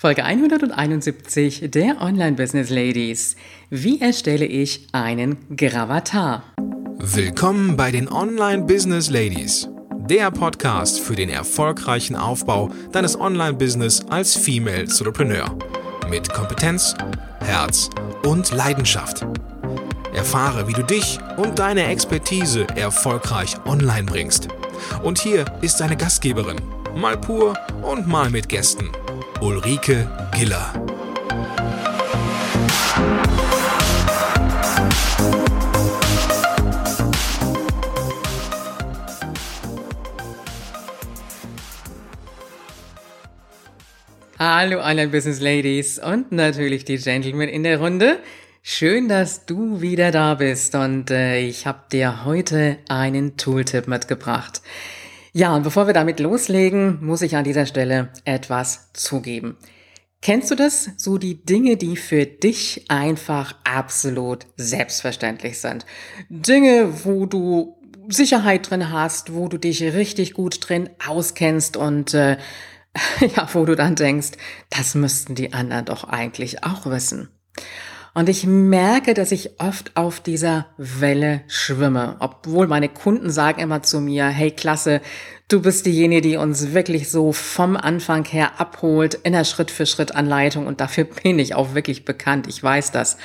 Folge 171 der Online Business Ladies. Wie erstelle ich einen Gravatar? Willkommen bei den Online Business Ladies, der Podcast für den erfolgreichen Aufbau deines Online Business als Female Entrepreneur mit Kompetenz, Herz und Leidenschaft. Erfahre, wie du dich und deine Expertise erfolgreich online bringst. Und hier ist deine Gastgeberin, mal pur und mal mit Gästen. Ulrike Giller. Hallo Online Business Ladies und natürlich die Gentlemen in der Runde. Schön, dass du wieder da bist und äh, ich habe dir heute einen Tooltip mitgebracht. Ja, und bevor wir damit loslegen, muss ich an dieser Stelle etwas zugeben. Kennst du das? So die Dinge, die für dich einfach absolut selbstverständlich sind. Dinge, wo du Sicherheit drin hast, wo du dich richtig gut drin auskennst und äh, ja, wo du dann denkst, das müssten die anderen doch eigentlich auch wissen. Und ich merke, dass ich oft auf dieser Welle schwimme, obwohl meine Kunden sagen immer zu mir, hey Klasse, du bist diejenige, die uns wirklich so vom Anfang her abholt in der Schritt-für-Schritt-Anleitung und dafür bin ich auch wirklich bekannt, ich weiß das.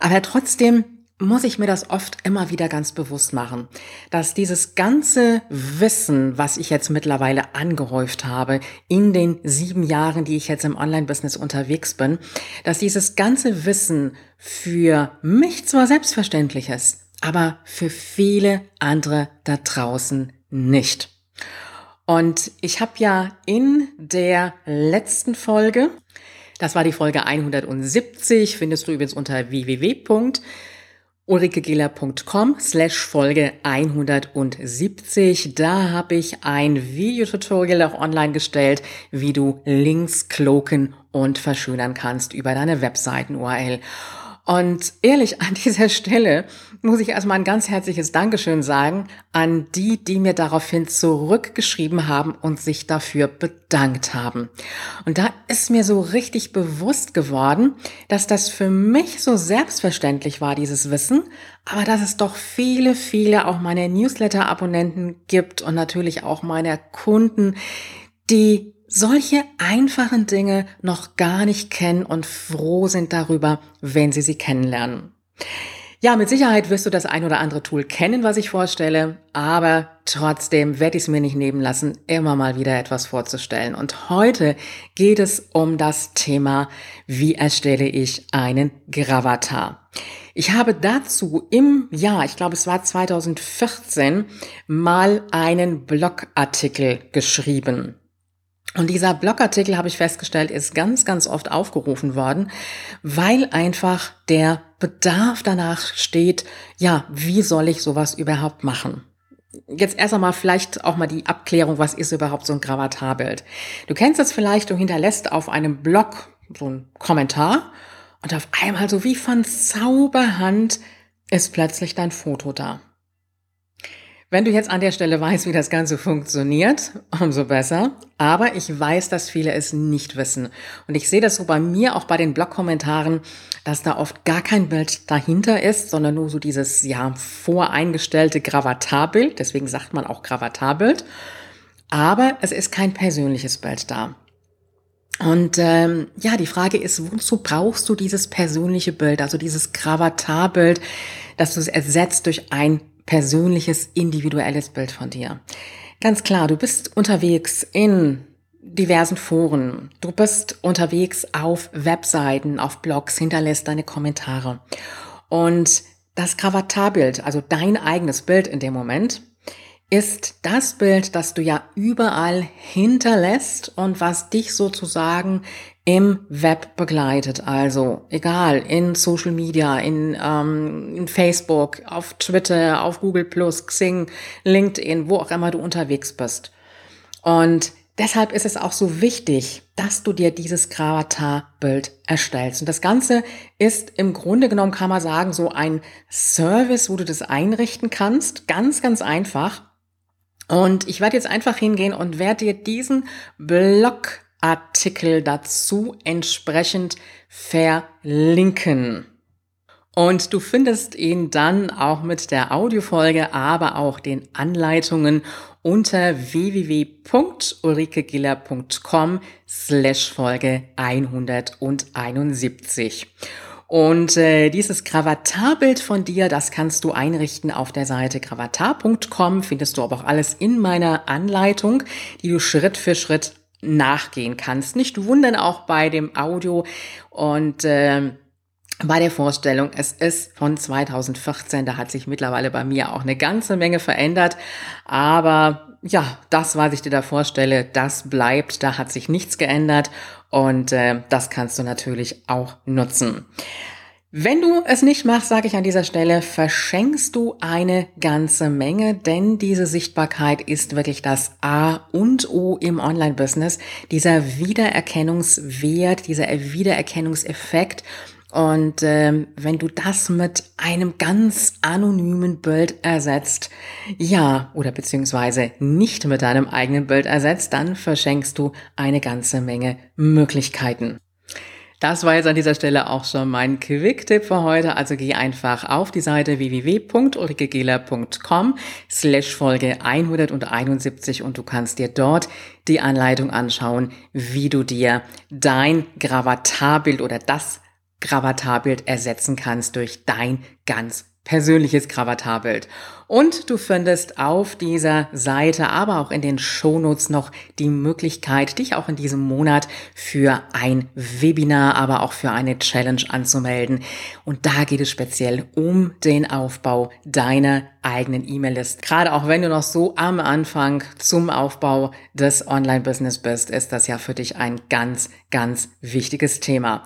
Aber trotzdem muss ich mir das oft immer wieder ganz bewusst machen, dass dieses ganze Wissen, was ich jetzt mittlerweile angehäuft habe in den sieben Jahren, die ich jetzt im Online-Business unterwegs bin, dass dieses ganze Wissen für mich zwar selbstverständlich ist, aber für viele andere da draußen nicht. Und ich habe ja in der letzten Folge, das war die Folge 170, findest du übrigens unter www ulrikegela.com slash Folge 170. Da habe ich ein Videotutorial auch online gestellt, wie du Links cloaken und verschönern kannst über deine Webseiten-URL. Und ehrlich, an dieser Stelle muss ich erstmal ein ganz herzliches Dankeschön sagen an die, die mir daraufhin zurückgeschrieben haben und sich dafür bedankt haben. Und da ist mir so richtig bewusst geworden, dass das für mich so selbstverständlich war, dieses Wissen, aber dass es doch viele, viele auch meine Newsletter-Abonnenten gibt und natürlich auch meine Kunden, die solche einfachen Dinge noch gar nicht kennen und froh sind darüber, wenn sie sie kennenlernen. Ja, mit Sicherheit wirst du das ein oder andere Tool kennen, was ich vorstelle, aber trotzdem werde ich es mir nicht nehmen lassen, immer mal wieder etwas vorzustellen. Und heute geht es um das Thema, wie erstelle ich einen Gravatar. Ich habe dazu im Jahr, ich glaube es war 2014, mal einen Blogartikel geschrieben. Und dieser Blogartikel, habe ich festgestellt, ist ganz, ganz oft aufgerufen worden, weil einfach der Bedarf danach steht, ja, wie soll ich sowas überhaupt machen? Jetzt erst einmal vielleicht auch mal die Abklärung, was ist überhaupt so ein Gravatarbild? Du kennst das vielleicht, du hinterlässt auf einem Blog so einen Kommentar und auf einmal so wie von Zauberhand ist plötzlich dein Foto da. Wenn du jetzt an der Stelle weißt, wie das Ganze funktioniert, umso besser. Aber ich weiß, dass viele es nicht wissen. Und ich sehe das so bei mir auch bei den Blog-Kommentaren, dass da oft gar kein Bild dahinter ist, sondern nur so dieses, ja, voreingestellte Gravatarbild. Deswegen sagt man auch Gravatarbild. Aber es ist kein persönliches Bild da. Und ähm, ja, die Frage ist, wozu brauchst du dieses persönliche Bild, also dieses Gravatarbild, dass du es ersetzt durch ein persönliches, individuelles Bild von dir. Ganz klar, du bist unterwegs in diversen Foren. Du bist unterwegs auf Webseiten, auf Blogs, hinterlässt deine Kommentare. Und das Gravatarbild, also dein eigenes Bild in dem Moment, ist das Bild, das du ja überall hinterlässt und was dich sozusagen im Web begleitet. Also egal, in Social Media, in, ähm, in Facebook, auf Twitter, auf Google Plus, Xing, LinkedIn, wo auch immer du unterwegs bist. Und deshalb ist es auch so wichtig, dass du dir dieses Gravatar-Bild erstellst. Und das Ganze ist im Grunde genommen, kann man sagen, so ein Service, wo du das einrichten kannst. Ganz, ganz einfach. Und ich werde jetzt einfach hingehen und werde dir diesen Blog Artikel dazu entsprechend verlinken. Und du findest ihn dann auch mit der Audiofolge, aber auch den Anleitungen unter www.ulrikegiller.com slash Folge 171. Und äh, dieses Gravatarbild von dir, das kannst du einrichten auf der Seite gravatar.com, findest du aber auch alles in meiner Anleitung, die du Schritt für Schritt nachgehen kannst. Nicht wundern auch bei dem Audio und äh, bei der Vorstellung, es ist von 2014, da hat sich mittlerweile bei mir auch eine ganze Menge verändert, aber ja, das, was ich dir da vorstelle, das bleibt, da hat sich nichts geändert und äh, das kannst du natürlich auch nutzen. Wenn du es nicht machst, sage ich an dieser Stelle, verschenkst du eine ganze Menge, denn diese Sichtbarkeit ist wirklich das A und O im Online-Business. Dieser Wiedererkennungswert, dieser Wiedererkennungseffekt und ähm, wenn du das mit einem ganz anonymen Bild ersetzt, ja, oder beziehungsweise nicht mit deinem eigenen Bild ersetzt, dann verschenkst du eine ganze Menge Möglichkeiten. Das war jetzt an dieser Stelle auch schon mein Quick-Tipp für heute. Also geh einfach auf die Seite www.ulrikegela.com slash Folge 171 und du kannst dir dort die Anleitung anschauen, wie du dir dein Gravatarbild oder das Gravatarbild ersetzen kannst durch dein ganz persönliches Gravatarbild. Und du findest auf dieser Seite, aber auch in den Shownotes noch die Möglichkeit, dich auch in diesem Monat für ein Webinar, aber auch für eine Challenge anzumelden. Und da geht es speziell um den Aufbau deiner eigenen E-Mail-List. Gerade auch wenn du noch so am Anfang zum Aufbau des Online-Business bist, ist das ja für dich ein ganz, ganz wichtiges Thema.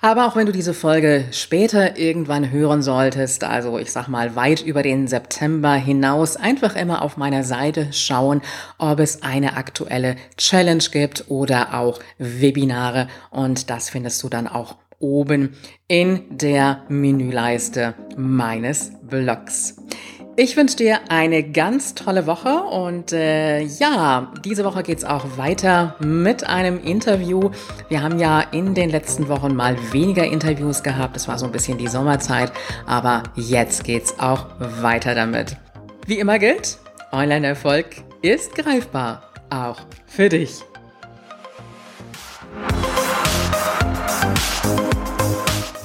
Aber auch wenn du diese Folge später irgendwann hören solltest, also ich sag mal weit über den September, September hinaus einfach immer auf meiner Seite schauen, ob es eine aktuelle Challenge gibt oder auch Webinare. Und das findest du dann auch oben in der Menüleiste meines Blogs. Ich wünsche dir eine ganz tolle Woche und äh, ja, diese Woche geht es auch weiter mit einem Interview. Wir haben ja in den letzten Wochen mal weniger Interviews gehabt. Es war so ein bisschen die Sommerzeit, aber jetzt geht es auch weiter damit. Wie immer gilt, Online-Erfolg ist greifbar, auch für dich.